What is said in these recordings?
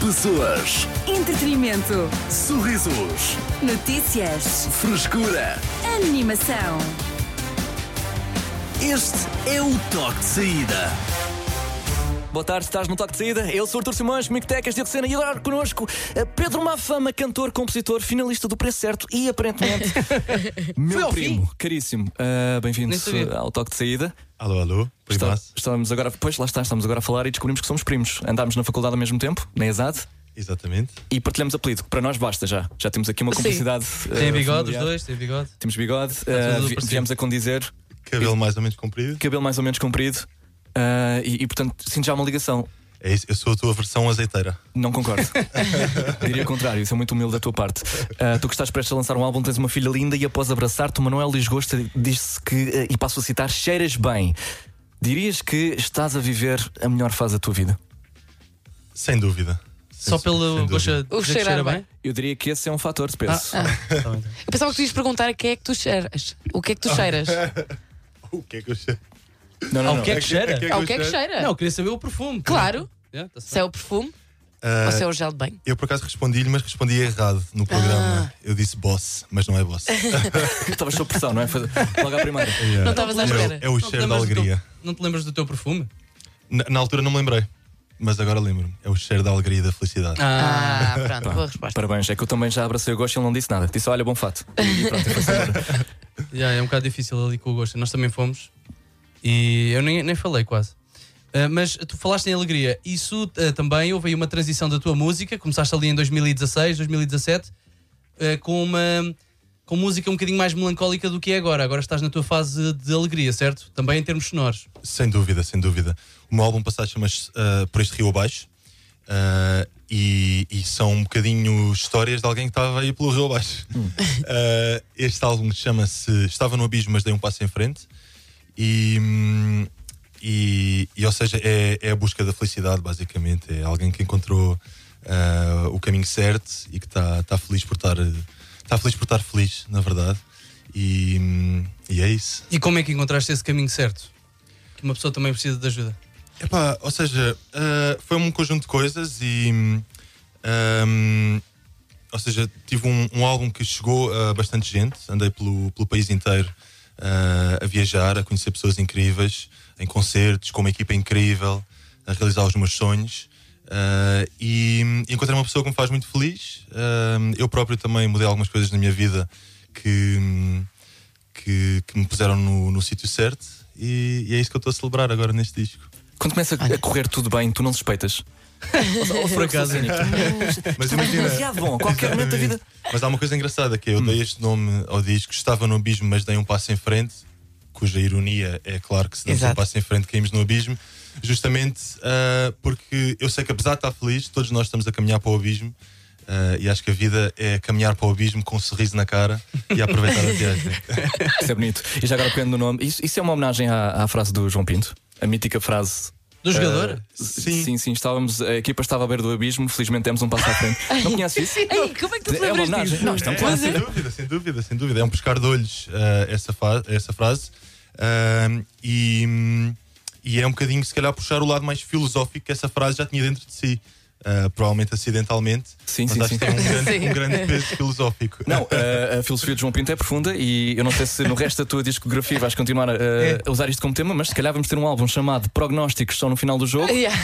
Pessoas, Entretenimento. sorrisos, Notícias. frescura. Animação. Este é o toque de saída. Boa tarde, estás no Toque de Saída. Eu sou o Artur Simões, comigo Tecas, Diogo Sena e agora connosco eh, Pedro Mafama, cantor, compositor, finalista do Preço Certo e aparentemente meu primo, caríssimo. Ah, Bem-vindo ao Toque de Saída. Alô, alô, Está- estamos agora, pois lá está, estamos agora a falar e descobrimos que somos primos. Andámos na faculdade ao mesmo tempo, na ESAD, Exatamente. e partilhamos apelido, que para nós basta já. Já temos aqui uma complicidade. eh, Tem bigode, os familiar. dois, tem bigode. Temos bigode, eh, tudo vi- viemos a condizer, Cabelo mais ou menos comprido. cabelo mais ou menos comprido, ah, e, e, portanto sinto já uma ligação. É isso, eu sou a tua versão azeiteira. Não concordo. Diria o contrário, isso é muito humilde da tua parte. Ah, tu que estás prestes a lançar um álbum, tens uma filha linda e após abraçar-te, o Manuel Lisgosta disse que, ah, e passo a citar, cheiras bem. Dirias que estás a viver a melhor fase da tua vida? Sem dúvida. Só pelo gosto de dizer que cheirar cheira bem. bem. Eu diria que esse é um fator de peso. Ah, tá bem. Eu pensava que tu ias perguntar a quem é que tu cheiras. O que é que tu cheiras? O que é que eu cheiro? Não, não, Ah, não. o que é que cheira? Ao que é que cheira? Não, eu queria saber o perfume. Claro. Yeah, tá certo. Se é o perfume Ah, ou se é o gel de banho. Eu por acaso respondi-lhe, mas respondi errado no programa. Ah. Eu disse boss, mas não é boss. Estavas sob pressão, não é? Foi Logo à primeira. Yeah. Não estavas à É o- espera. É o Não te cheiro da lembras do teu- alegria. Não te lembras do teu perfume? Na, na altura não me lembrei, mas agora lembro-me. É o cheiro da alegria e da felicidade. Ah, pronto, boa resposta. Parabéns, é que eu também já abracei o gosto e ele não disse nada. Disse, olha, bom fato. E pronto, embora. Yeah, é um bocado difícil ali com o gosto. Nós também fomos e eu nem, nem falei quase. Ah, mas tu falaste em alegria. Isso ah, também houve aí uma transição da tua música. Começaste ali em 2016, 2017, ah, com uma com música um bocadinho mais melancólica do que é agora. Agora estás na tua fase de alegria, certo? Também em termos sonoros. Sem dúvida, sem dúvida. O meu álbum passado chama-se ah, Por Este Rio Abaixo e, e são um bocadinho histórias de alguém que estava aí pelo Rio Abaixo. Ah, este álbum chama-se Estava no Abismo, mas dei um passo em frente. E, e, e, ou seja, é, é a busca da felicidade, basicamente. É alguém que encontrou ah, o caminho certo e que está tá feliz por estar está feliz por estar feliz, na verdade. E, e é isso. E como é que encontraste esse caminho certo? Que uma pessoa também precisa de ajuda. Epá, ou seja, ah, foi um conjunto de coisas e. hum, hum, ou seja, tive um, um álbum que chegou a bastante gente, andei pelo, pelo país inteiro ah, a viajar, a conhecer pessoas incríveis, em concertos, com uma equipa incrível, a realizar os meus sonhos. Ah, e hum, encontrei uma pessoa que me faz muito feliz. Ah, eu próprio também mudei algumas coisas na minha vida que, que, que me puseram no, no sítio certo, e, e é isso que eu estou a celebrar agora neste disco. Quando começa a correr tudo bem, tu não suspeitas. Ou, ou Por acaso. Mas imagina. demasiado bom. A qualquer momento da vida. Mas há uma coisa engraçada que é, eu dei este nome ao disco, estava no abismo, mas dei um passo em frente, cuja ironia é claro que se damos um passo em frente caímos no abismo, justamente ah, porque eu sei que apesar de estar feliz, todos nós estamos a caminhar para o abismo. ah, e acho que a vida é caminhar para o abismo com um sorriso na cara e aproveitar a viagem. Isso é bonito. E já agora pegando no nome, isso, isso é uma homenagem à, à frase do João Pinto, a mítica frase. Do jogador? Ah, sim, sim, estávamos, a equipa estava à beira do abismo, felizmente demos um passo à frente. Não conheces isso? Ei, como é que tu te É uma lembras homenagem. disso? Não, isto é um clássico. sem dúvida, sem dúvida, sem dúvida. É um pescar de olhos ah, essa, essa frase. Ah, e, e é um bocadinho, se calhar, puxar o lado mais filosófico que essa frase já tinha dentro de si. Ah, provavelmente acidentalmente. Sim, mas sim, acho sim. que tem um grande, Sim. um grande peso filosófico. Não, a, a filosofia de João Pinto é profunda e eu não sei se no resto da tua discografia vais continuar a, a usar isto como tema, mas se calhar vamos ter um álbum chamado Prognósticos só no final do jogo. Yeah.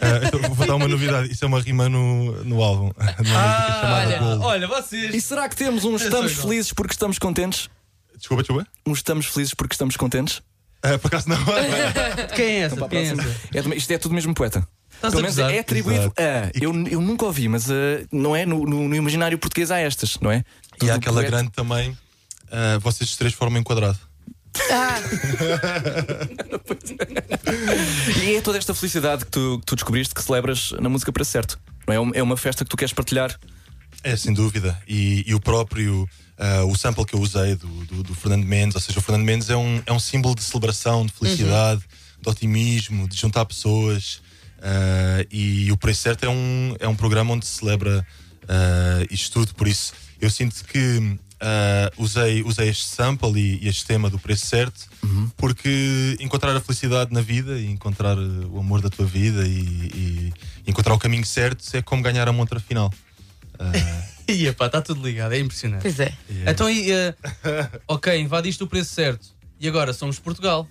Ah, então vou dar uma novidade. Isso é uma rima no, no álbum. Chamada olha, olha, vocês. E será que temos um Estamos. Felizes porque estamos contentes? Desculpa, desculpa. Um Estamos Felizes porque estamos contentes? Ah, por acaso não. Quem é essa? A Quem é essa? É isto é tudo mesmo poeta. Estás Pelo menos é atribuído a. Eu, eu nunca ouvi, mas ah, não é no, no- no imaginário português há estas, não é? e Tudo há aquela poeta. grande também. ah, vocês os três formam um quadrado. Ah, E é toda esta felicidade que tu, que tu descobriste que celebras na música para certo. Não é? É uma- É uma festa que tu queres partilhar. É, sem dúvida. E, e o próprio, ah, o sample que eu usei do, do, do Fernando Mendes, ou seja, o Fernando Mendes é um, é um símbolo de celebração, de felicidade, de otimismo, de juntar pessoas. Ah, e o Preço Certo é um, é um programa onde se celebra ah, isto tudo. Por isso, eu sinto que ah, usei, usei este sample e, e este tema do Preço Certo porque encontrar a felicidade na vida e encontrar o amor da tua vida e, e- encontrar o caminho certo é como ganhar a montra final. Ah, E epá, está tudo ligado, é impressionante. Pois é. yeah. Então, e, ok, invadiste o preço certo. E agora somos Portugal.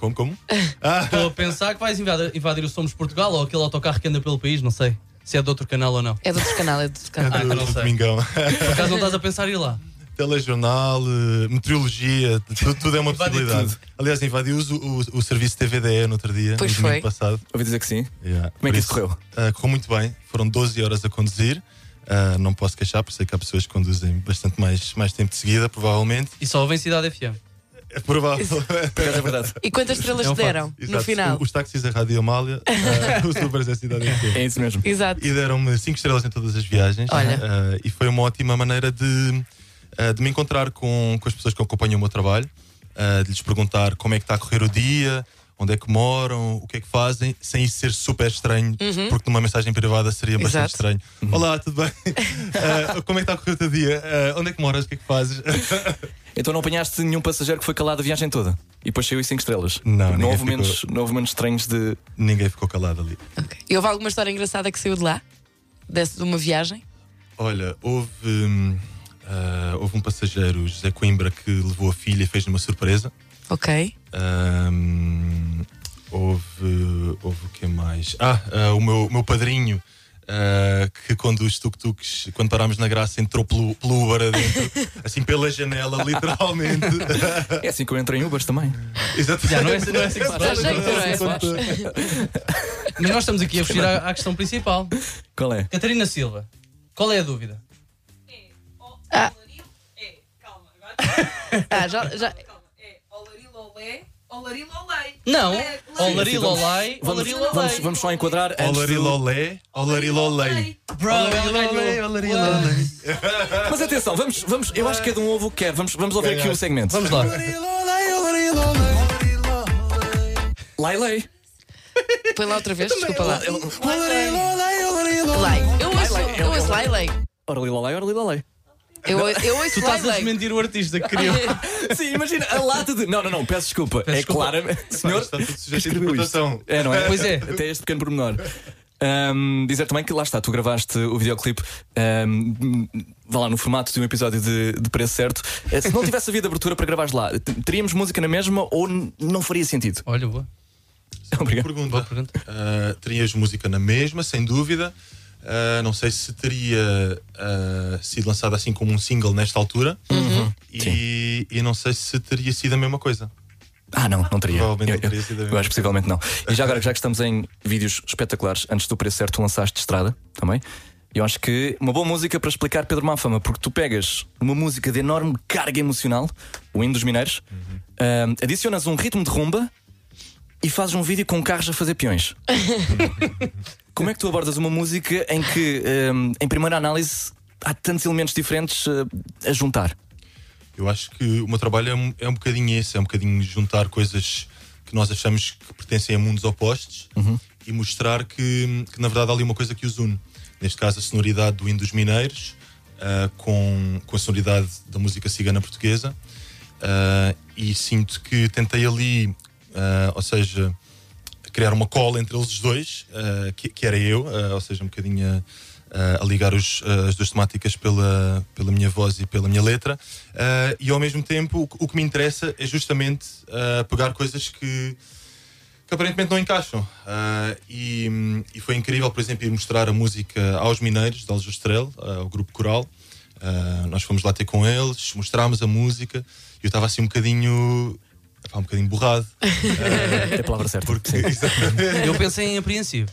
Como, como? Ah, Estou a pensar que vais invadir, invadir o Somos Portugal ou aquele autocarro que anda pelo país, não sei. Se é de outro canal ou não. É do outro canal, é do outro canal. Ah, então do não sei. Domingão. Por acaso não estás a pensar em ir lá? Telejornal, eh, meteorologia, tudo, tudo é uma possibilidade. Aliás, invadiu o, o, o serviço TVDE no outro dia, Pois no domingo foi. passado. Ouvi dizer que sim. Yeah. Como é que isso correu? ah, correu muito bem. Foram 12 horas a conduzir. Ah, não posso queixar, porque sei que há pessoas que conduzem bastante mais, mais tempo de seguida, provavelmente. E só ouvem Cidade FM. É provável. É verdade. E quantas estrelas É um te deram no Exato. final? Os táxis da Rádio Amália, ah, os Ubers da cidade inteira. É isso mesmo. Exato. E deram-me 5 estrelas em todas as viagens. Olha. Ah, e foi uma ótima maneira de, ah, de me encontrar com, com as pessoas que acompanham o meu trabalho, ah, de lhes perguntar como é que está a correr o dia, onde é que moram, o que é que fazem, sem isso ser super estranho, porque numa mensagem privada seria bastante Uhum. Exato. estranho. Olá, tudo bem? Ah, como é que está a correr o teu dia? Ah, onde é que moras? O que é que fazes? Então não apanhaste nenhum passageiro que foi calado a viagem toda e depois saiu em 5 estrelas. Não, não houve, ficou. momentos, não houve momentos estranhos de. Ninguém ficou calado ali. Ok. E houve alguma história engraçada que saiu de lá? Desse de uma viagem? Olha, houve, hum, ah, houve um passageiro, José Coimbra, que levou a filha e fez-lhe uma surpresa. Ok. Ahm, houve, houve o que mais? Ah, ah, o meu, o meu padrinho. Ah, que conduz tuk-tuks, quando parámos na graça, entrou pelo, pelo Uber adentro, assim pela janela, literalmente. É assim que eu entro em Ubers também. Exato. Já, não é, não é assim que se faz. jeito, não é? Mas nós estamos aqui a fugir à, à questão principal. Qual é? Catarina Silva, qual é a dúvida? Ah. É, calma, agora Ah, já, já. calma. É olarilolé, olarilolei. Não, É, Olarilolai, Vamos, vamos, vamos só enquadrar. Olarilolé, olarilolei. Olarilolei. Mas atenção, vamos, vamos, eu acho que cada um ouve o que quer. Vamos, vamos ouvir aqui o segmento. Vamos lá. Lailei. Põe lá outra vez, desculpa lá. Lai. Eu ouço, eu ouço Lai Eu, eu ouço Tu estás a desmentir o artista que criou. Sim, imagina a lata de. Não, não, não, peço desculpa. é desculpa. claro, senhor. Está tudo sujeito a escreveu isto. interpretação. É, não é? Pois é. Até este pequeno pormenor. Ahm, dizer também que lá está, tu gravaste o videoclipe ahm, vá lá no formato de um episódio de, de preço certo. Eh, Se não tivesse havido abertura para gravares lá, t- teríamos música na mesma ou n- não faria sentido? Olha, boa. Obrigado. Pergunta. Boa pergunta. Uh, terias música na mesma, sem dúvida. Uh, não sei se teria uh, sido lançada assim como um single nesta altura. E, e não sei se teria sido a mesma coisa. Ah, não, não teria. Provavelmente eu, não teria eu- sido a eu mesma acho que possivelmente não. E já agora, já que estamos em vídeos espetaculares, antes do preço certo, tu lançaste de estrada também. Eu acho que uma boa música para explicar Pedro Mafama, porque tu pegas uma música de enorme carga emocional, o hino dos mineiros, ahm, adicionas um ritmo de rumba e fazes um vídeo com carros a fazer peões. Como é que tu abordas uma música em que, ahm, em primeira análise, há tantos elementos diferentes ah, a juntar? Eu acho que o meu trabalho é um, é um bocadinho esse, é um bocadinho juntar coisas que nós achamos que pertencem a mundos opostos e mostrar que, que, na verdade há ali uma coisa que os une. Neste caso a sonoridade do hino dos mineiros ah, com, com a sonoridade da música cigana portuguesa Ah, e sinto que tentei ali, ah, ou seja, criar uma cola entre eles dois, ah, que, que era eu, ah, ou seja, um bocadinho a, a ligar os- as duas temáticas pela, pela minha voz e pela minha letra. E ao mesmo tempo, o, o que me interessa é justamente pegar coisas que, que aparentemente não encaixam. Ah, e, e foi incrível, por exemplo, ir mostrar a música aos Mineiros, de Aljustrel, ao grupo coral. Ah, nós fomos lá ter com eles, mostrámos a música e eu estava assim um bocadinho. Epá, um bocadinho borrado. É a palavra certa. Porque. Eu pensei em apreensivo.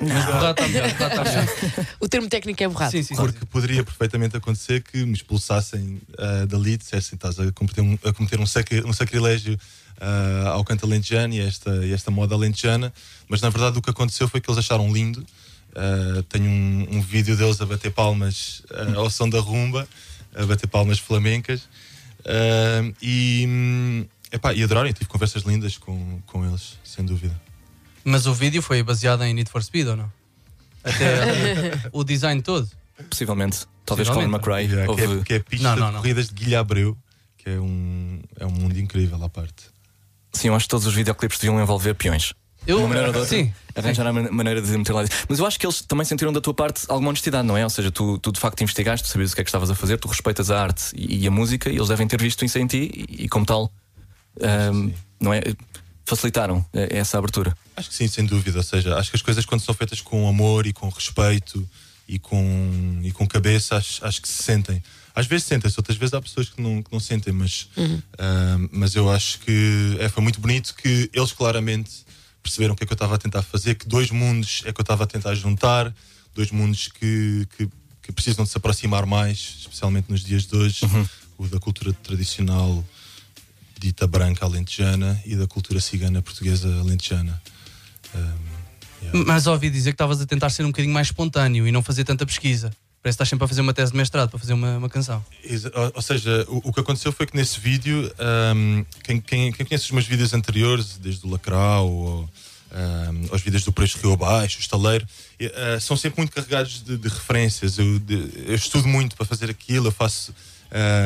Mas borrado está melhor. borrado está melhor. O termo técnico é borrado. Sim, sim, sim. Porque poderia perfeitamente acontecer que me expulsassem ah, dali dissessem estás a cometer um, a cometer um, sacri- um sacrilégio ah, ao canto alentejano e a esta, e esta moda alentejana, mas na verdade o que aconteceu foi que eles acharam lindo. Ah, tenho um, um vídeo deles a bater palmas ah, ao som da rumba, a bater palmas flamencas. Ah, e, hum, epá, e adoraram, tive conversas lindas com, com eles, sem dúvida. Mas o vídeo foi baseado em Need for Speed ou não? Até o design todo. Possivelmente. Talvez Colin. McRae. Yeah, que, é, que é a pista Não, não, de não. corridas de Guilha Abreu, que é um, é um mundo incrível à parte. Sim, eu acho que todos os videoclipes deviam envolver peões. Eu, uma maneira ou de outra, sim. arranjar a man- maneira de meter lá. Mas eu acho que eles também sentiram da tua parte alguma honestidade, não é? Ou seja, tu, tu de facto investigaste, tu sabias o que é que estavas a fazer, tu respeitas a arte e, e a música, e eles devem ter visto isso em ti e, e como tal, ahm, não é? Facilitaram eh, essa abertura. Acho que sim, sem dúvida. Ou seja, acho que as coisas quando são feitas com amor e com respeito e com, e com cabeça, acho, acho que se sentem. Às vezes sentem-se, outras vezes há pessoas que não, que não sentem, mas, ah, mas eu acho que é, foi muito bonito que eles claramente perceberam o que é que eu estava a tentar fazer, que dois mundos é que eu estava a tentar juntar, dois mundos que, que, que precisam de se aproximar mais, especialmente nos dias de hoje, o da cultura tradicional dita branca alentejana e da cultura cigana portuguesa alentejana. Um, Mas ouvi dizer que estavas a tentar ser um bocadinho mais espontâneo e não fazer tanta pesquisa. Parece que estás sempre a fazer uma tese de mestrado para fazer uma, uma canção. Ou, ou seja, o, o que aconteceu foi que nesse vídeo, um, quem, quem, quem conhece os meus vídeos anteriores, desde o Lacrau ou um, aos vídeos do Preço Rio Abaixo, o Estaleiro, eh, são sempre muito carregados de, de referências. Eu, de- eu estudo muito para fazer aquilo, eu faço.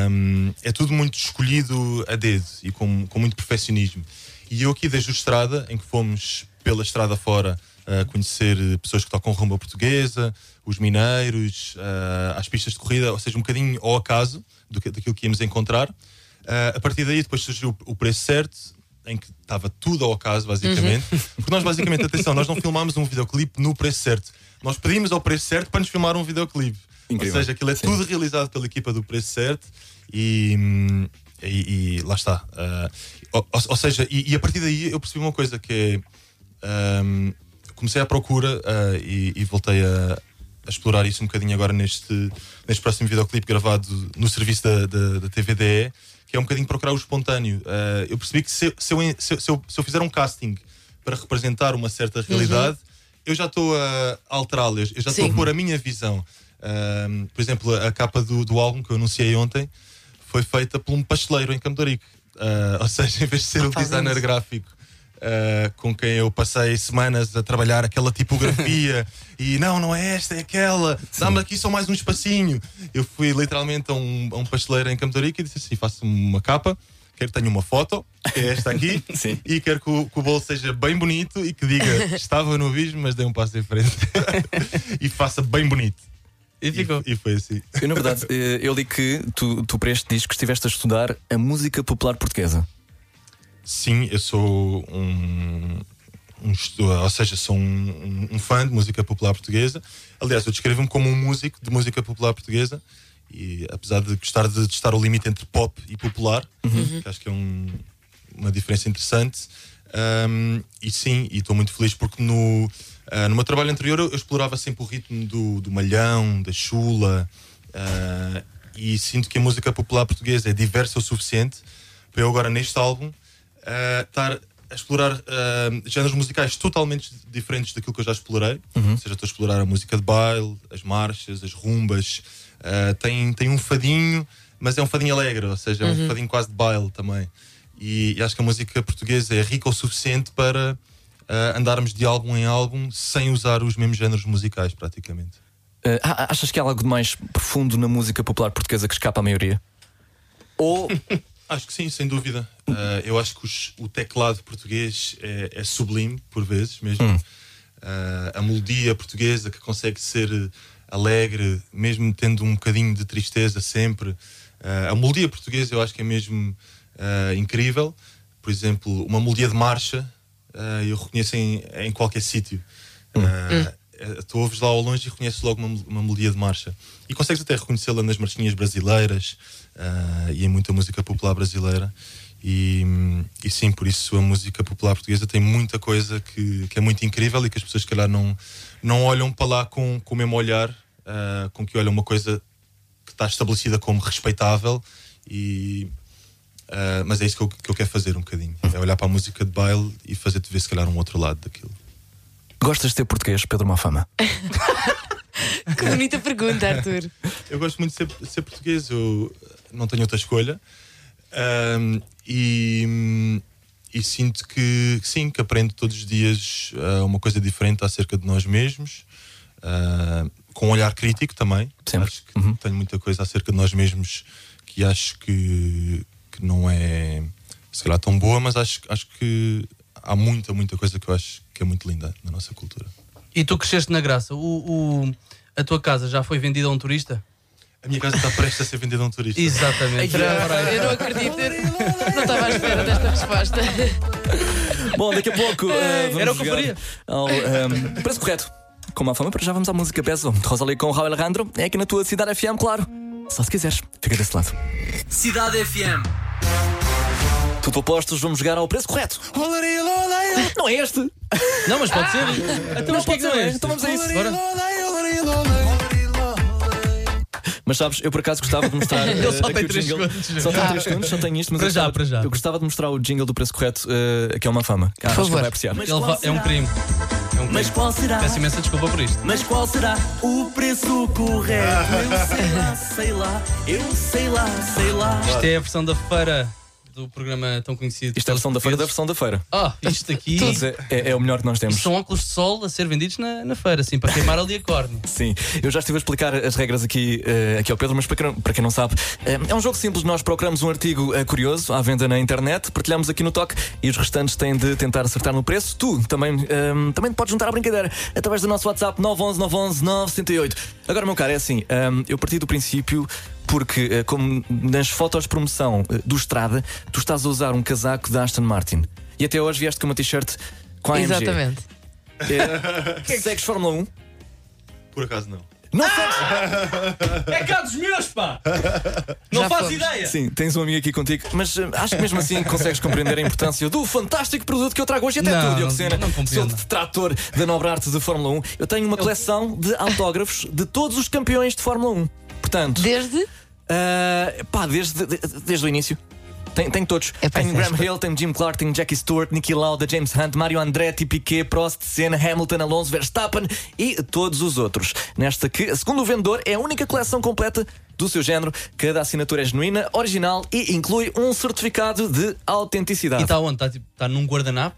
Um, é tudo muito escolhido a dedo e com, com muito perfeccionismo. E eu aqui desde o Estrada, em que fomos pela estrada fora a conhecer pessoas que tocam rumba portuguesa, os mineiros, eh, às pistas de corrida, ou seja, um bocadinho ao acaso do que, daquilo que íamos encontrar. Eh, a partir daí depois surgiu o preço certo, em que estava tudo ao acaso, basicamente. Porque nós, basicamente, atenção, nós não filmámos um videoclipe no preço certo. Nós pedimos ao preço certo para nos filmar um videoclipe. Incrível. Ou seja, aquilo é Sim. tudo realizado pela equipa do preço certo e, e, e lá está. Ah, ou, ou seja, e, e a partir daí eu percebi uma coisa que é. hum, comecei à procura ah, e, e voltei a, a explorar isso um bocadinho agora neste, neste próximo videoclipe gravado no serviço da, da, da TVDE, que é um bocadinho procurar o espontâneo. Ah, eu percebi que se, eu- se, eu, se, eu- se eu, se eu fizer um casting para representar uma certa realidade, eu já estou a alterá-la, eu já estou a pôr a minha visão. Ahm, por exemplo, a capa do, do álbum que eu anunciei ontem foi feita por um pasteleiro em de Rico. Ah, ou seja, em vez de ser o faz designer isso. gráfico ah, com quem eu passei semanas a trabalhar aquela tipografia e não, não é esta, é aquela, dá-me aqui só mais um espacinho. Eu fui literalmente a um, a um pasteleiro em Campo de Rico e disse assim: faço uma capa. Quero que tenha uma foto, que é esta aqui, e quero que o, que o bolo seja bem bonito e que diga estava no abismo, mas dei um passo em frente e faça bem bonito. E ficou. E, e foi assim. Eu, na verdade, eh, eu li que tu, tu para este disco estiveste a estudar a música popular portuguesa. Sim, eu sou um, um ou seja, sou um, um- um fã de música popular portuguesa. Aliás, eu descrevo-me como um músico de música popular portuguesa. E apesar de gostar de testar o limite entre pop e popular, que acho que é um- uma diferença interessante. Um, e sim, e estou muito feliz porque no, ah, no meu trabalho anterior eu, eu explorava sempre o ritmo do, do malhão, da chula, ah, e sinto que a música popular portuguesa é diversa o suficiente para eu agora neste álbum ah, estar a explorar ah, géneros musicais totalmente diferentes daquilo que eu já explorei. Ou seja, estou a explorar a música de baile, as marchas, as rumbas. ah, tem, tem um fadinho, mas é um fadinho alegre, ou seja, é um fadinho quase de baile também. E, e acho que a música portuguesa é rica o suficiente para ah, andarmos de álbum em álbum sem usar os mesmos géneros musicais, praticamente. A- achas que há algo de mais profundo na música popular portuguesa que escapa à maioria? Ou Acho que sim, sem dúvida. Ah, eu acho que os- o teclado português é, é sublime, por vezes mesmo. Ah, a melodia portuguesa que consegue ser alegre, mesmo tendo um bocadinho de tristeza sempre. Ah, a melodia portuguesa eu acho que é mesmo ah, incrível. Por exemplo, uma melodia de marcha ah, eu reconheço em, em qualquer sítio. Ah, eh, Tu ouves lá ao longe e reconheces logo uma, uma melodia de marcha. E consegues até reconhecê-la nas marchinhas brasileiras e em muita música popular brasileira. E, hum, e sim, por isso a música popular portuguesa tem muita coisa que, que é muito incrível e que as pessoas, se calhar, não, não olham para lá com, com o mesmo olhar ah, com que olham uma coisa que está estabelecida como respeitável. E, ah, mas é isso que eu, que eu quero fazer um bocadinho: é olhar para a música de baile e fazer-te ver, se calhar, um outro lado daquilo. gostas de ter português, Pedro Mafama? Que bonita pergunta, Arthur. Eu gosto muito de ser, de ser português, eu não tenho outra escolha. Ahm, e, e sinto que, sim, que aprendo todos os dias ah, uma coisa diferente acerca de nós mesmos, ah, com um olhar crítico também. Sempre. Acho que tenho muita coisa acerca de nós mesmos que acho que, que não é se calhar tão boa, mas acho, acho que há muita, muita coisa que eu acho que é muito linda na nossa cultura. E tu cresceste na graça. O, o- a tua casa já foi vendida a um turista? A minha casa está prestes a ser vendida a um turista. Exatamente. Eu não acredito. Não estava à espera desta resposta. Bom, daqui a pouco eh, vamos Era o que eu faria. ao ehm, preço correto. Com má fama, para já vamos à música Peso de Rosalie com o Raul Alejandro. É aqui na tua cidade FM, claro. Só se quiseres, fica desse lado. Cidade FM. Tudo opostos, vamos jogar ao preço correto. Não é este. Não, mas pode ser. Então, mas pode é ser, é? então vamos a isso. Bora. Mas sabes, eu por acaso gostava de mostrar. Ele eh, só aqui tem o três jingle. segundos. Só tem 3 segundos, só tenho isto, mas Para eu já, gostava- para já. Eu gostava de mostrar o jingle do preço correto, eh, que é uma fama. Acho que favor. vai apreciar. Ele va- é um crime. É um Mas qual será? Peço imensa desculpa por isto. Mas qual será o preço correto? Eu sei lá, sei lá, eu sei lá, sei lá. Isto é a versão da feira do programa tão conhecido. Isto é a versão da feira da versão da feira. Ah, isto aqui. É, é- é o melhor que nós temos. Isto são óculos de sol a ser vendidos na, na feira, assim, para queimar ali a córnea. Sim, eu já estive a explicar as regras aqui, eh, aqui ao Pedro, mas para quem, não, para quem não sabe, eh, é um jogo simples. Nós procuramos um artigo eh, curioso à venda na internet, partilhamos aqui no toque e os restantes têm de tentar acertar no preço. Tu também, também te podes juntar à brincadeira através do nosso WhatsApp 911 911 978. Agora, meu caro, é assim, eh, eu parti do princípio. Porque, eh, como nas fotos de promoção eh, do Estrada, tu estás a usar um casaco da Aston Martin e até hoje vieste com uma t-shirt com a AMG. Exatamente. Eh, segues Fórmula 1? Por acaso não. Não segues? É cá dos meus, pá! Já fomos. ideia! Sim, tens um amigo aqui contigo, mas eh, acho que mesmo assim consegues compreender a importância do fantástico produto que eu trago hoje. E até Não, tu, não- Diogo Sena, não compreendo. sou detrator da nobre arte de Fórmula 1. Eu tenho uma coleção de autógrafos de todos os campeões de Fórmula 1. Portanto, Desde. ah, pá, desde, de- desde o início. Tenho, tenho todos. É, é Graham Hill, tenho Jim Clark, tenho Jackie Stewart, Nicky Lauda, James Hunt, Mario Andretti, Piquet, Prost, Senna, Hamilton, Alonso, Verstappen e todos os outros. Nesta que, segundo o vendedor, é a única coleção completa do seu género. Cada assinatura é genuína, original e inclui um certificado de autenticidade. E está onde? Está tipo, tá num guardanapo?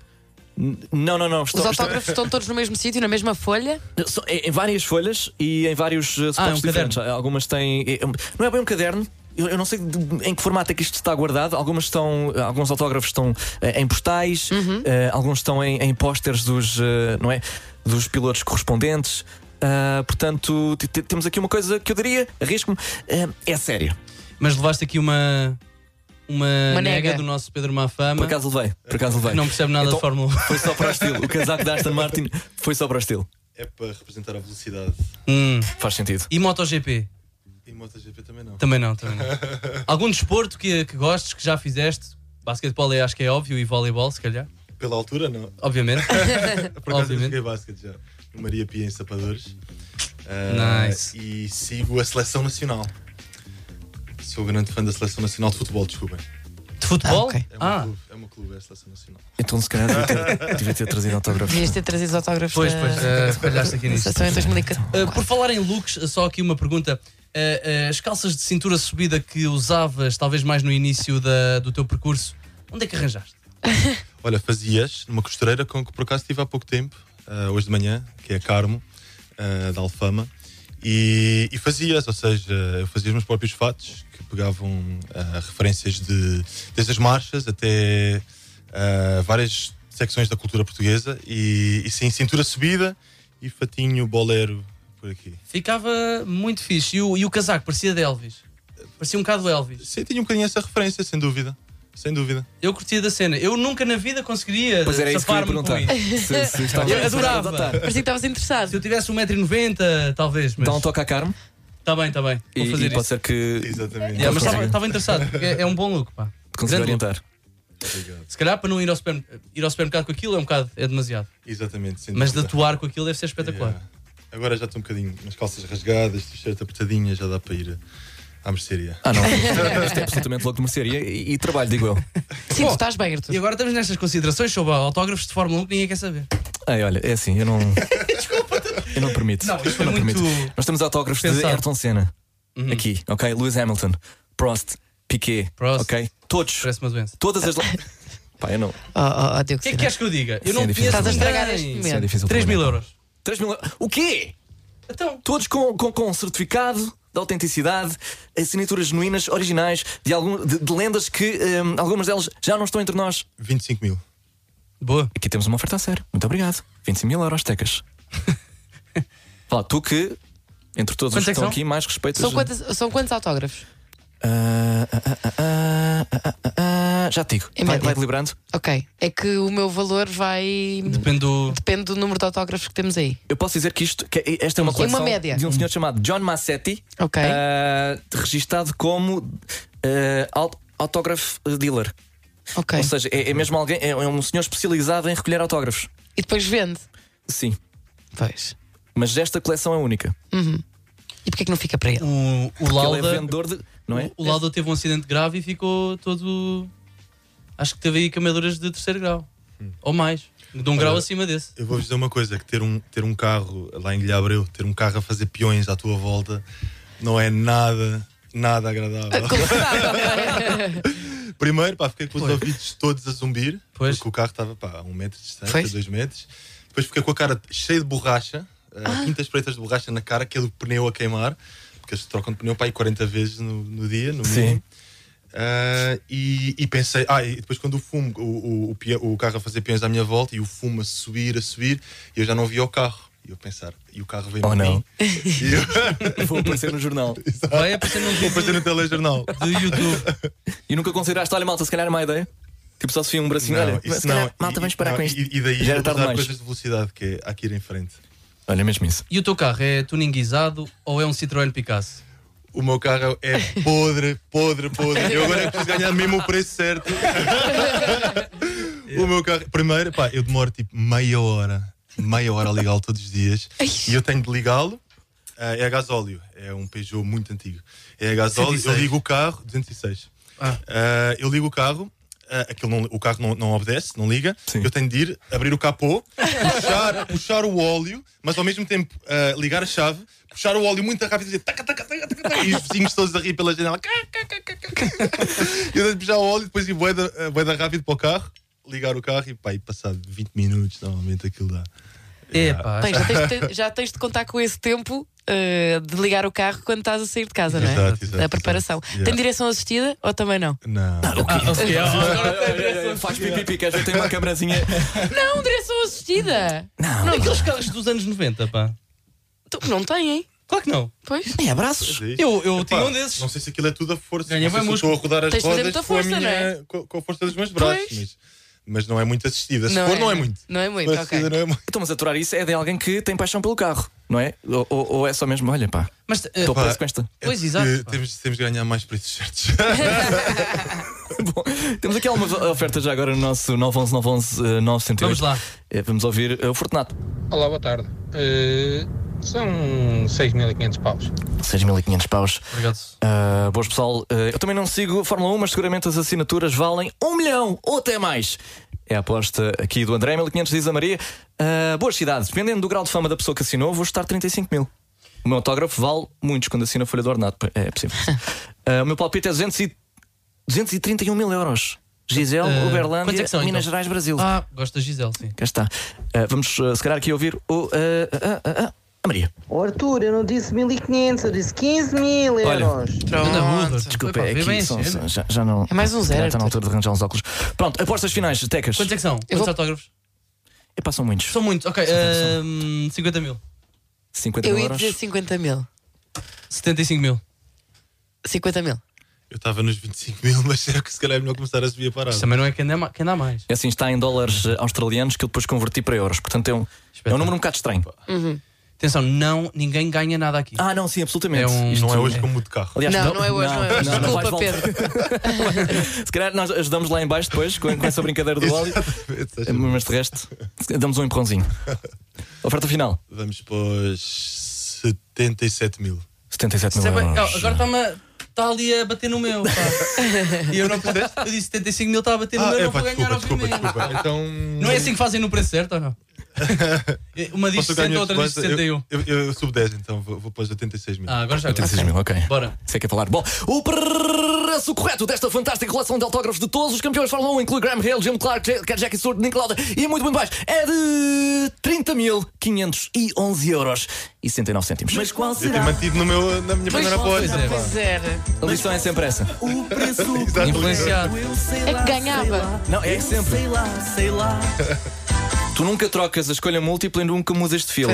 Não, não, não. Os Estão, estão- autógrafos estão todos no mesmo sítio, na mesma folha. em várias folhas e em vários uh, suportes um diferentes. Algumas têm. é- Não é bem um caderno. Eu, eu não sei de- em que formato é que isto está guardado. Algumas estão, alguns autógrafos estão eh, em postais, eh, alguns estão em, em pósteres dos, eh, não é, dos pilotos correspondentes. Ah, portanto, temos aqui uma coisa que eu diria, arrisco-me, eh, é sério. Mas levaste aqui uma. Uma, Uma nega. nega. do nosso Pedro Mafama. Por acaso levei, por acaso levei. não percebe nada Então, de Fórmula 1. Foi só para o estilo. O casaco da Aston Martin foi só para o estilo. É para representar a velocidade. Hum. Faz sentido. E MotoGP? E MotoGP também não. Também não, também não. Algum desporto que, que gostes, que já fizeste? Basquetebol é, acho que é óbvio, e voleibol, se calhar. Pela altura, não. Obviamente. Por acaso eu Obviamente. joguei basquete já. No Maria Pia em Sapadores. Ah, Nice. E sigo a seleção nacional. Sou grande fã da seleção nacional de futebol, desculpem. De futebol? Ah, ok. É um Ah, clube, é uma clube, é a seleção nacional. Então, se calhar, devia ter, devia ter trazido autógrafos. Devias ter trazido os autógrafos pois, pois, uh, falhaste aqui da nisso. seleção em 2014. Uh, por falar em looks, só aqui uma pergunta. Uh, uh, as calças de cintura subida que usavas, talvez mais no início da- do teu percurso, onde é que arranjaste? Olha, fazias numa costureira com que por acaso estive há pouco tempo, ah, hoje de manhã, que é a Carmo, ah, da Alfama, e, e fazias, ou seja, eu fazia os meus próprios fatos que pegavam referências de desde as marchas até várias secções da cultura portuguesa, e, e sim, cintura subida e fatinho bolero por aqui. Ficava muito fixe. E o, e o casaco parecia de Elvis. Parecia um bocado Elvis. Sim, tinha um bocadinho essa referência, sem dúvida. Sem dúvida. Eu curtia da cena. Eu nunca na vida conseguiria Pois era isso que eu ia safar-me com perguntar. isso. Se, se estava Eu a adorava. Parecia que estavas interessado. Se eu tivesse 1,90m, talvez. Mas Dá um toque à Carmo Está bem, está bem. Vou e, fazer e pode isso. ser que Exatamente. Yeah, mas Consegue. estava interessado. porque É, é um bom look, pá. consiga Grande look. orientar. Obrigado. Se calhar para não ir ao, supermer- ir ao supermercado com aquilo é um bocado, é demasiado. Exatamente, sem Mas de dúvida. atuar com aquilo deve ser espetacular. Yeah. Agora já estou um bocadinho nas calças rasgadas, t-shirt apertadinha, já dá para ir à mercearia. Ah, não. Isto é absolutamente louco de mercearia e, e trabalho, digo eu. Sim, Bom, tu estás bem, Arthur. E agora estamos nestas considerações sobre autógrafos de Fórmula 1 que ninguém quer saber. Ei, olha, é assim, eu não. Eu não permito. Não, isto eu foi não muito permito. Nós temos autógrafos de pensado. Ayrton Senna. Uhum. Aqui, ok? Lewis Hamilton, Prost, Piquet. Prost. Ok? Todos. Parece uma doença. Todas as. Pá, eu não. Oh, oh, oh, Diogo O que é que queres que eu diga? Eu Sim, não é difícil. conheço Estás a estragar este é momento. difícil. 3 mil mim. euros. 3 mil O quê? Então, Todos com, com, com certificado de autenticidade, assinaturas genuínas, originais, de, algum, de, de lendas que hum, algumas delas já não estão entre nós. 25 mil. Boa. Aqui temos uma oferta a sério. Muito obrigado. 25 mil euros, Tecas. Fala, tu que, entre todos os Quantos que é que estão são? aqui, mais respeitas. São, quantos, são quantos autógrafos? Já te digo. Vai, vai deliberando. Ok. É que o meu valor vai. Depende do. Depende do número de autógrafos que temos aí. Eu posso dizer que isto, que esta é uma Em uma coleção média. de um senhor chamado John Massetti, Ok. ah, registado como autógrafo dealer. ok. Ou seja, é, é mesmo alguém, é, é um senhor especializado em recolher autógrafos. E depois vende. Sim, Pois. mas esta coleção é única. E porquê que não fica para ele? O, o Porque ele é Lauda. vendedor de. Não é? O Lauda teve um acidente grave e ficou todo. Acho que teve aí queimaduras de terceiro grau. Ou mais. De um grau acima desse. Eu vou-vos dizer uma coisa: que ter um, ter um carro lá em Guilherme Abreu, ter um carro a fazer peões à tua volta, não é nada, nada agradável. Primeiro, pá, fiquei com os ouvidos todos a zumbir, Pois. porque o carro estava pá, a um metro de distância, Pois. dois metros. Depois fiquei com a cara cheia de borracha, uh, pintas pretas de borracha na cara, aquele pneu a queimar, eles trocam de pneu para aí 40 vezes no, no dia, no Sim. mínimo. Uh, e, e pensei, ah, e depois quando o fumo, o, o, o, carro a fazer peões à minha volta e o fumo a subir, a subir, e eu já não via o carro. E eu pensar, e o carro veio Oh, não. mim. Eu, Vou aparecer no jornal. Vai aparecer num vou aparecer no telejornal. do YouTube. E nunca consideraste, olha, malta, se calhar é uma ideia? Tipo, só se via um bracinho, Não, olha, isso se calhar, não. malta, vamos parar não, com isto. E, e daí Já era tarde demais. coisas de velocidade, que é aqui ir em frente. Olha, mesmo isso. E o teu carro é tuninguizado ou é um Citroën Picasso? O meu carro é podre, podre, podre. Eu agora é que preciso ganhar mesmo o preço certo. o meu carro, primeiro, pá, eu demoro tipo meia hora, meia hora a ligá-lo todos os dias. E eu tenho de ligá-lo. ah, é a gasóleo, é um Peugeot muito antigo. É a gasóleo, eu 106. ligo o carro, 206. Ah. Ah, eu ligo o carro, ah, aquilo não- o carro não, não obedece, não liga. Sim. Eu tenho de ir, abrir o capô, puxar, puxar o óleo, mas ao mesmo tempo ah, ligar a chave, puxar o óleo muito rápido e dizer taca, taca, taca, taca, taca, e os vizinhos todos a rir pela janela. Cá, cá, cá, cá, cá. Eu tenho de puxar o óleo, depois ir boeda, boeda rápido para o carro, ligar o carro e pá, e passado 20 minutos, normalmente aquilo dá. Bem, já, tens de, ter- já tens de contar com esse tempo eh, de ligar o carro quando estás a sair de casa, não é? Exato, exato, Da preparação. exato. Tem direção assistida ou também não? Não. Ah, ok, agora Faz pipi, queres ver? Tem uma câmerazinha. Não, direção assistida! Não, Não, aqueles carros dos anos 90, pá. Tu não tem, hein? Claro que não. Pois. nem abraços. Eu, eu Epá, tinha um desses. Não sei se aquilo é tudo a força. Ganha não sei se estou a rodar as Tens rodas muita com, a força, minha, não é? com, a força dos meus braços. Pois. Mas, mas não é muito assistida. Se for, não é muito. Não é muito, Se for ok. não é muito. Então, mas aturar isso é de alguém que tem paixão pelo carro, não é? Ou, ou- ou é só mesmo, olha pá, Mas, eh, estou Pá, preso com esta. Pois, É exato, porque pá. Temos, temos de ganhar mais preços certos. Bom, temos aqui algumas ofertas já agora no nosso 911 911 eh, 908. Vamos lá. Eh, Vamos ouvir eh, o Fortunato. Olá, boa tarde. Eh, são 6.500 paus. 6.500 paus. Obrigado. Ah, boas pessoal, Ah, eu também não sigo Fórmula 1, mas seguramente as assinaturas valem um milhão ou até mais. É a aposta aqui do André, 1500 diz a Maria. Ah, boas cidades, dependendo do grau de fama da pessoa que assinou, vou estar 35 mil. O meu autógrafo vale muitos quando assina a folha do ordenado. É possível. Ah, o meu palpite é 200 e... 231 mil euros. Gisele, Ah, Uberlândia, é são, Minas então? Gerais, Brasil. Ah, gosto da Gisele, sim. Cá está. Ah, vamos, ah, se calhar, aqui ouvir o. ah, ah, ah, ah, a Maria. Oh, Arthur, eu não disse 1500, eu disse 15 mil Olha, euros. Anda burro. Desculpa, Epá, é vê aqui, bem são- a já, já não. É mais um zero, Está na Arthur. altura de arranjar uns óculos. Pronto, apostas finais, Tecas. Quantos é que são? Quantos vou- autógrafos? Epá, são muitos. São muitos. Ok, ehm, 50 mil. 50 Eu mil ia euros. dizer 50 mil. 75 mil. 50 mil. Eu estava nos 25 mil, mas é que se calhar é melhor começar a subir a parada. Isto também não é quem dá, ma- quem dá mais. É assim, está em dólares eh, australianos que eu depois converti para euros. Portanto, é um, é um número um bocado estranho. Atenção, não, ninguém ganha nada aqui. Ah, não, sim, absolutamente. É um- Isto Não é hoje como de carro. Aliás, Não, não é hoje, não é hoje. Desculpa, voltar. Pedro. Se calhar nós ajudamos lá em baixo depois com, com essa brincadeira do óleo. Mas de resto, damos um empurrãozinho. Oferta final: Vamos para os 77 mil. 77 Isso mil é euros. oh, agora está-me. Está ali a bater no meu. pá. e eu não Eu disse 75 mil, está a bater no Ah, meu, é não pá, vou ganhar, desculpa, desculpa, obviamente. desculpa. Então. Não é assim que fazem no preço certo ou não? Uma diz Posso ganhar 60, outra diz quanto? 61. Eu, eu, eu subo 10, então vou, vou pôr 86 mil. Ah, agora já 86 mil, ok. Bora. Sei que é falar. Bom, o preço correto desta fantástica coleção de autógrafos de todos os campeões de Fórmula 1, inclui Graham Hill, Jim Clark, J- Jackie Stewart, Nick Lauda e muito, muito mais, é de 30.511 euros e 69 cêntimos. Mas qual Eu tenho será mantido no meu, na minha primeira pois aposta. é. Pois era. A lição é sempre essa. o preço. Influenciado. Eu sei É que lá, ganhava. Não, é sempre. Sei lá, sei lá. Tu nunca trocas a escolha múltipla e nunca mudas de fila.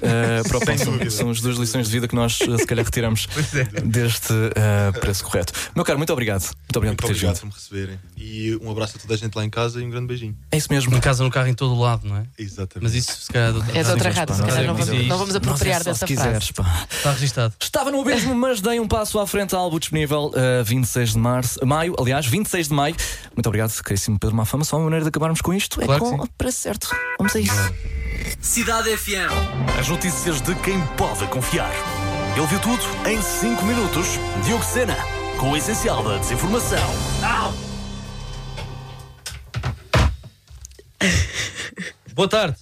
Uh, para o próximo. dúvida. São as duas lições de vida que nós uh, se calhar retiramos é. deste uh, preço correto. Meu caro, muito obrigado. Muito obrigado Muito por teres obrigado vindo. por me receberem. E um abraço a toda a gente lá em casa e um grande beijinho. É isso mesmo. Uma casa no carro em todo o lado, não é? Exatamente. Mas isso se calhar é de outra É de rádio. se calhar não vamos, não vamos apropriar é só dessa frase. quiseres, pá. Está registado. Estava no abismo, mas dei um passo à frente. Álbum disponível uh, 26 de março, maio, aliás, 26 de maio. Muito obrigado, caríssimo Pedro Mafama. Só uma maneira de acabarmos com isto é Claro com o preço certo. Vamos a isso. Cidade FM. As notícias de quem pode confiar. Ele viu tudo em 5 minutos. Diogo Sena, com o essencial da desinformação. Boa tarde.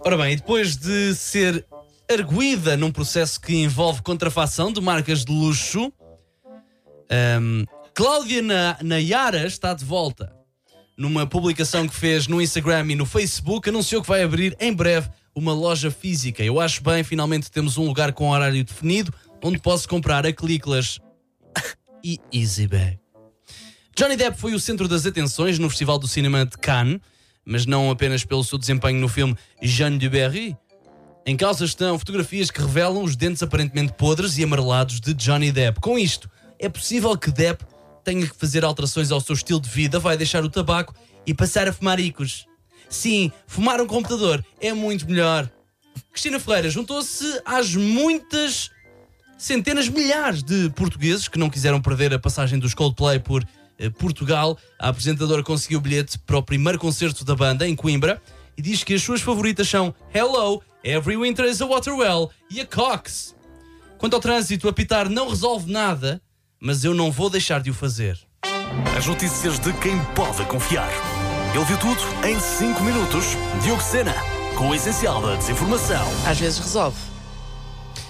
Ora bem, e depois de ser arguída num processo que envolve contrafação de marcas de luxo, ahm, Cláudia Na- Nayara está de volta. Numa publicação que fez no Instagram e no Facebook, anunciou que vai abrir em breve uma loja física. Eu acho bem, finalmente temos um lugar com horário definido onde posso comprar aclícolas e EasyBag. Johnny Depp foi o centro das atenções no Festival do Cinema de Cannes, mas não apenas pelo seu desempenho no filme Jeanne de Berry. Em causa estão fotografias que revelam os dentes aparentemente podres e amarelados de Johnny Depp. Com isto, é possível que Depp tenha que fazer alterações ao seu estilo de vida, vai deixar o tabaco e passar a fumar icos. Sim, fumar um computador é muito melhor. Cristina Ferreira juntou-se às muitas centenas, milhares de portugueses que não quiseram perder a passagem dos Coldplay por eh, Portugal. A apresentadora conseguiu o bilhete para o primeiro concerto da banda em Coimbra e diz que as suas favoritas são Hello, Every Winter is a Waterwell e a Cox. Quanto ao trânsito, apitar não resolve nada, mas eu não vou deixar de o fazer. As notícias de quem pode confiar. Ele viu tudo em 5 minutos. Diogo Sena, com o essencial da desinformação. Às vezes resolve.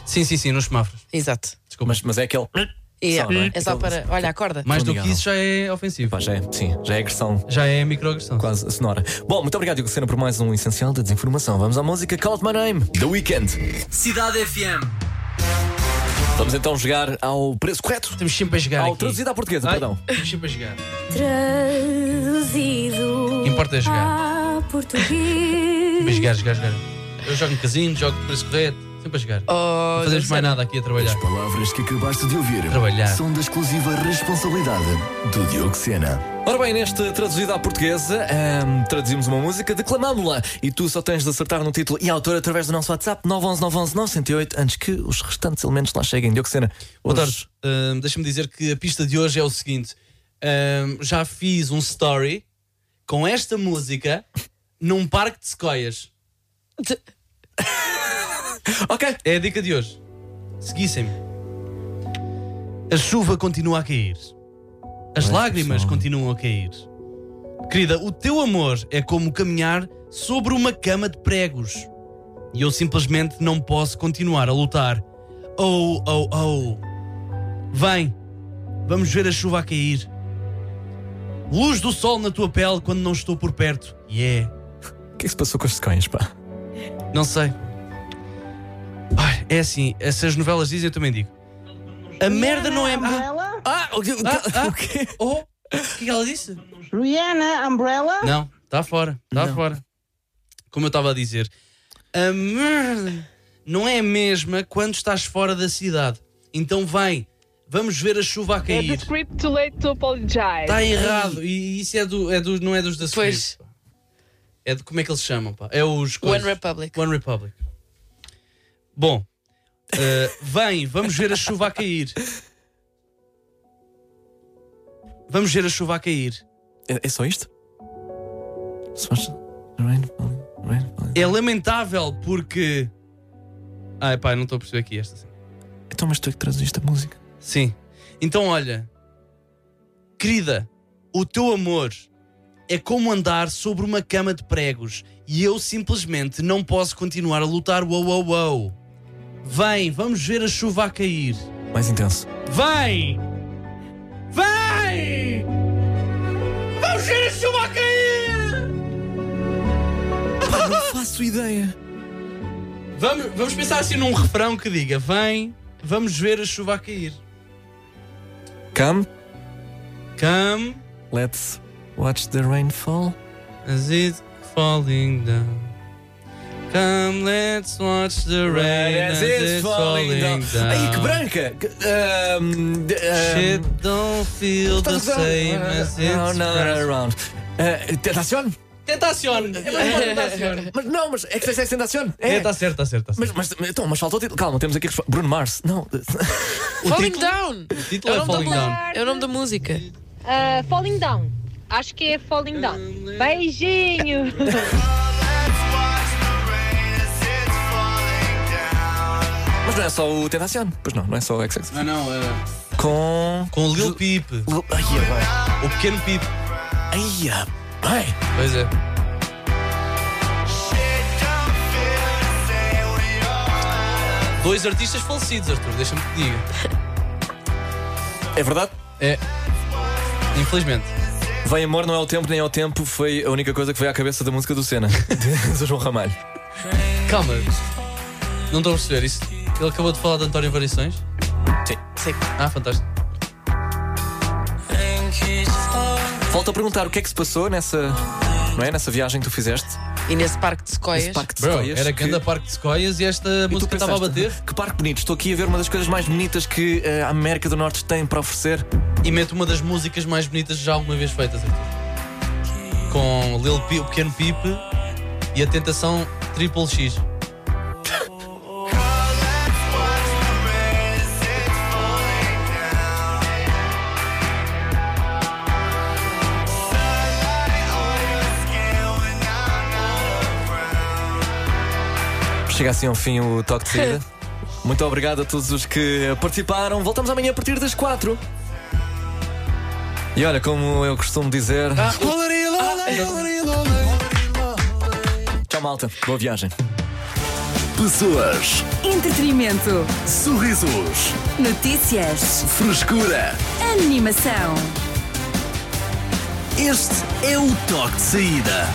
Sim, sim, sim, nos semáforos. Exato. Mas, mas é aquele. E Só, não é? é só para. Olha, acorda. Mais do que isso já é ofensivo. Pá, já é, sim, já é agressão Já é microagressão. quase sonora. Bom, muito obrigado, Diogo Sena, por mais um essencial da desinformação. Vamos à música Call It My Name, The Weekend. Cidade FM. Vamos então jogar ao preço correto. Temos sempre a jogar Ao aqui. traduzido à portuguesa, Ai, perdão. Temos sempre a jogar. Traduzido Importa é jogar. a português. Sempre a jogar, jogar, jogar. Eu jogo no casino, jogo de preço correto. Sempre a jogar. Oh, Não fazemos mais nada aqui a trabalhar. Palavras que acabaste de ouvir Trabalhar. são da exclusiva responsabilidade do Diogo Sena. Ora bem, neste traduzido à portuguesa, ahm, traduzimos uma música, declamámo-la e tu só tens de acertar no título e autor através do nosso WhatsApp 911 911 908 antes que os restantes elementos lá cheguem. Diogo Sena, Boa tarde. Deixa-me dizer que a pista de hoje é o seguinte: Ahm, já fiz um story com esta música num parque de sequoias. Ok. É a dica de hoje. Seguissem-me. A chuva continua a cair. As lágrimas continuam a cair. Querida, o teu amor é como caminhar sobre uma cama de pregos. E eu simplesmente não posso continuar a lutar. Oh, oh, oh. Vem, vamos ver a chuva a cair. Luz do sol na tua pele quando não estou por perto. Yeah. O que é que se passou com os secões, pá? Não sei. Ai, é assim, essas novelas dizem, eu também digo. A merda não é. Ah, o, que- o, ah, ah, o quê? oh, o que é que ela disse? Rihanna, Umbrella? Não, está fora, está Não. fora. Como eu estava a dizer, a merda não é a mesma quando estás fora da cidade. Então vem, vamos ver a chuva a É cair. script too late to apologize. Está errado. E isso é do, é do, não é dos da Pois. Pá. É de como é que eles chamam, pá? É os One coisas. Republic. One Republic. Bom, eh, vem, vamos ver a chuva a cair. Vamos ver a chuva a cair. É, é só isto? É lamentável porque. Ai pá, não estou a perceber aqui esta. Então, mas tu é que traduziste a música. sim. Então olha, querida, o teu amor é como andar sobre uma cama de pregos e eu simplesmente não posso continuar a lutar. Uou, uou, uou. Vem, vamos ver a chuva a cair. Mais intenso. Vem! Vem! Vamos ver a chuva a cair! Não faço ideia. Vamos, vamos pensar assim num refrão que diga: Vem, vamos ver a chuva a cair. Come, Come let's watch the rain fall. as it falling down. Come, let's watch the rain as it's falling down. Ai, que branca! Que, ahm, de- ahm, Shit don't feel the same as it's No, no, no, around. Uh, tentación? Tentacion! É mais uma tentacion. Mas não, mas é que é tentación. É, tá certo, tá certo, tá Mas, certo. mas, então, mas faltou o título. Calma, temos aqui. Bruno Mars. Não. Falling Down! O título É é o nome Falling da Down. É o nome da música. Ah, falling Down. Acho que é Falling Down. Beijinho! Mas não é só o Tentación. Pois não, não é só o XX. Não, não, é. Com. Com o Lil Peep. Lil- Ai, é O pequeno Peep. bem. Ai, é bem. Pois é. Dois artistas falecidos, Arthur, deixa-me que te diga. É verdade? É. Infelizmente. Vem amor, não é o tempo, nem é o tempo. Foi a única coisa que veio à cabeça da música do Senna. de João Ramalho. Calma. Não estou a perceber isso. Ele acabou de falar de António Variações? Sim. Sim. Ah, fantástico. Volto a perguntar o que é que se passou nessa. Não é? Nessa viagem que tu fizeste? E nesse parque de sequoias. Nesse parque de Bro, sequoias. era que- Parque de Sequoias e esta E música estava a bater. Que parque bonito. Estou aqui a ver uma das coisas mais bonitas que eh, a América do Norte tem para oferecer. E mete uma das músicas mais bonitas já alguma vez feitas, Arthur. Com Lil Peep, o pequeno Peep e a tentação Triple X. Chega assim ao fim o toque de saída. Muito obrigado a todos os que participaram. Voltamos amanhã a partir das 4. E olha, como eu costumo dizer. Tchau, malta. Boa viagem. Pessoas, Entretenimento. sorrisos, Notícias. frescura. Animação. Este é o toque de saída.